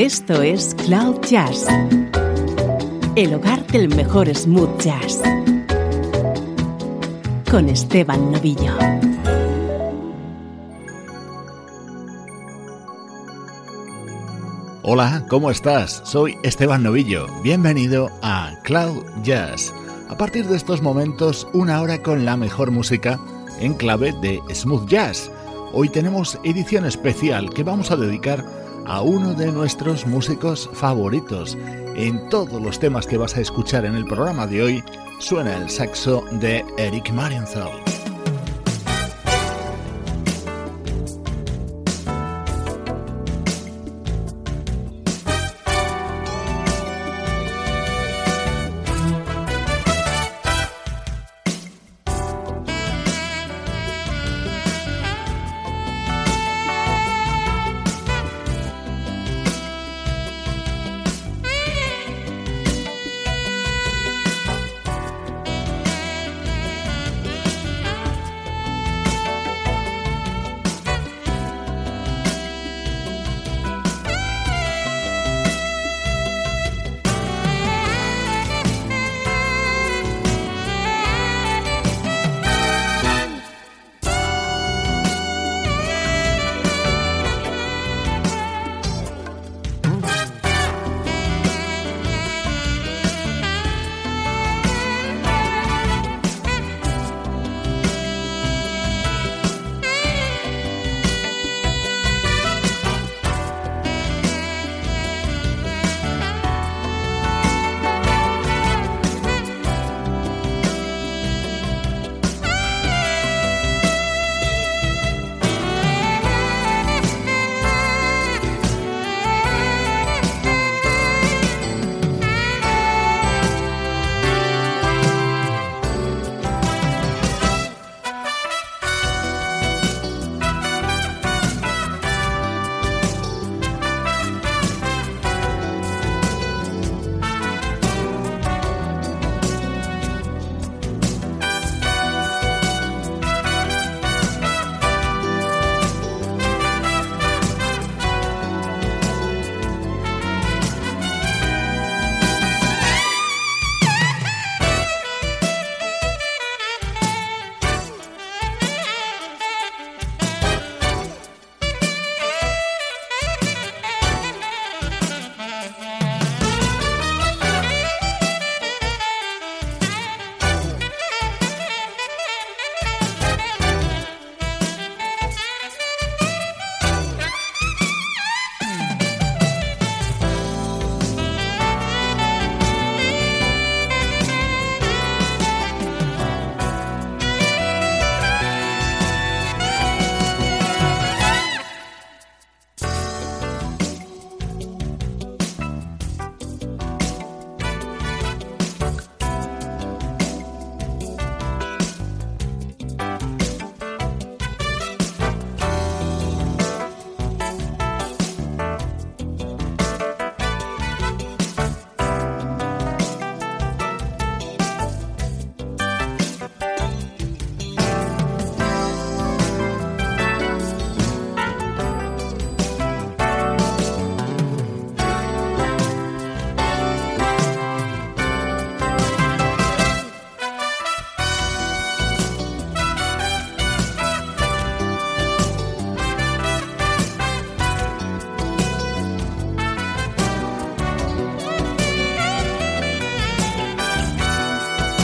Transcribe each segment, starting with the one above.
Esto es Cloud Jazz, el hogar del mejor smooth jazz, con Esteban Novillo. Hola, ¿cómo estás? Soy Esteban Novillo. Bienvenido a Cloud Jazz. A partir de estos momentos, una hora con la mejor música en clave de smooth jazz. Hoy tenemos edición especial que vamos a dedicar a uno de nuestros músicos favoritos. En todos los temas que vas a escuchar en el programa de hoy suena el saxo de Eric Marienthal.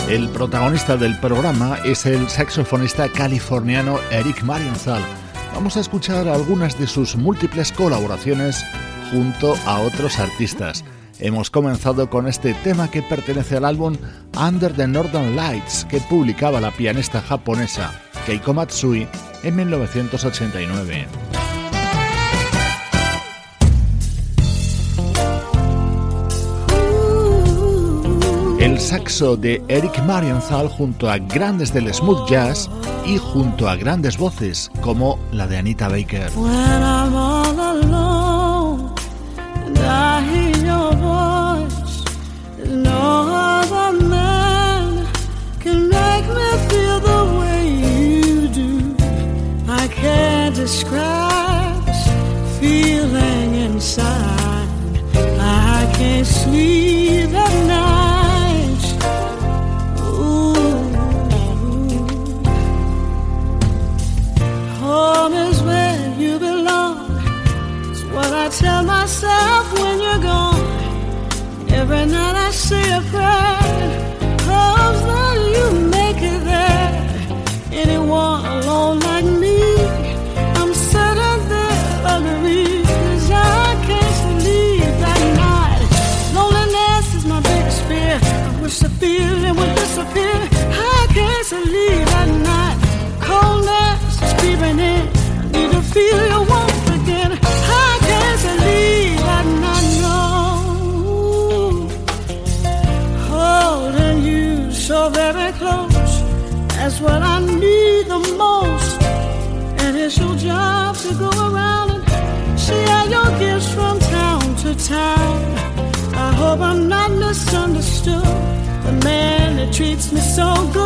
El protagonista del programa es el saxofonista californiano Eric Marienthal. Vamos a escuchar algunas de sus múltiples colaboraciones junto a otros artistas. Hemos comenzado con este tema que pertenece al álbum Under the Northern Lights que publicaba la pianista japonesa Keiko Matsui en 1989. El saxo de Eric Marienthal junto a grandes del smooth jazz y junto a grandes voces como la de Anita Baker. describe It's what I need the most. And it's your job to go around and share your gifts from town to town. I hope I'm not misunderstood. The man that treats me so good.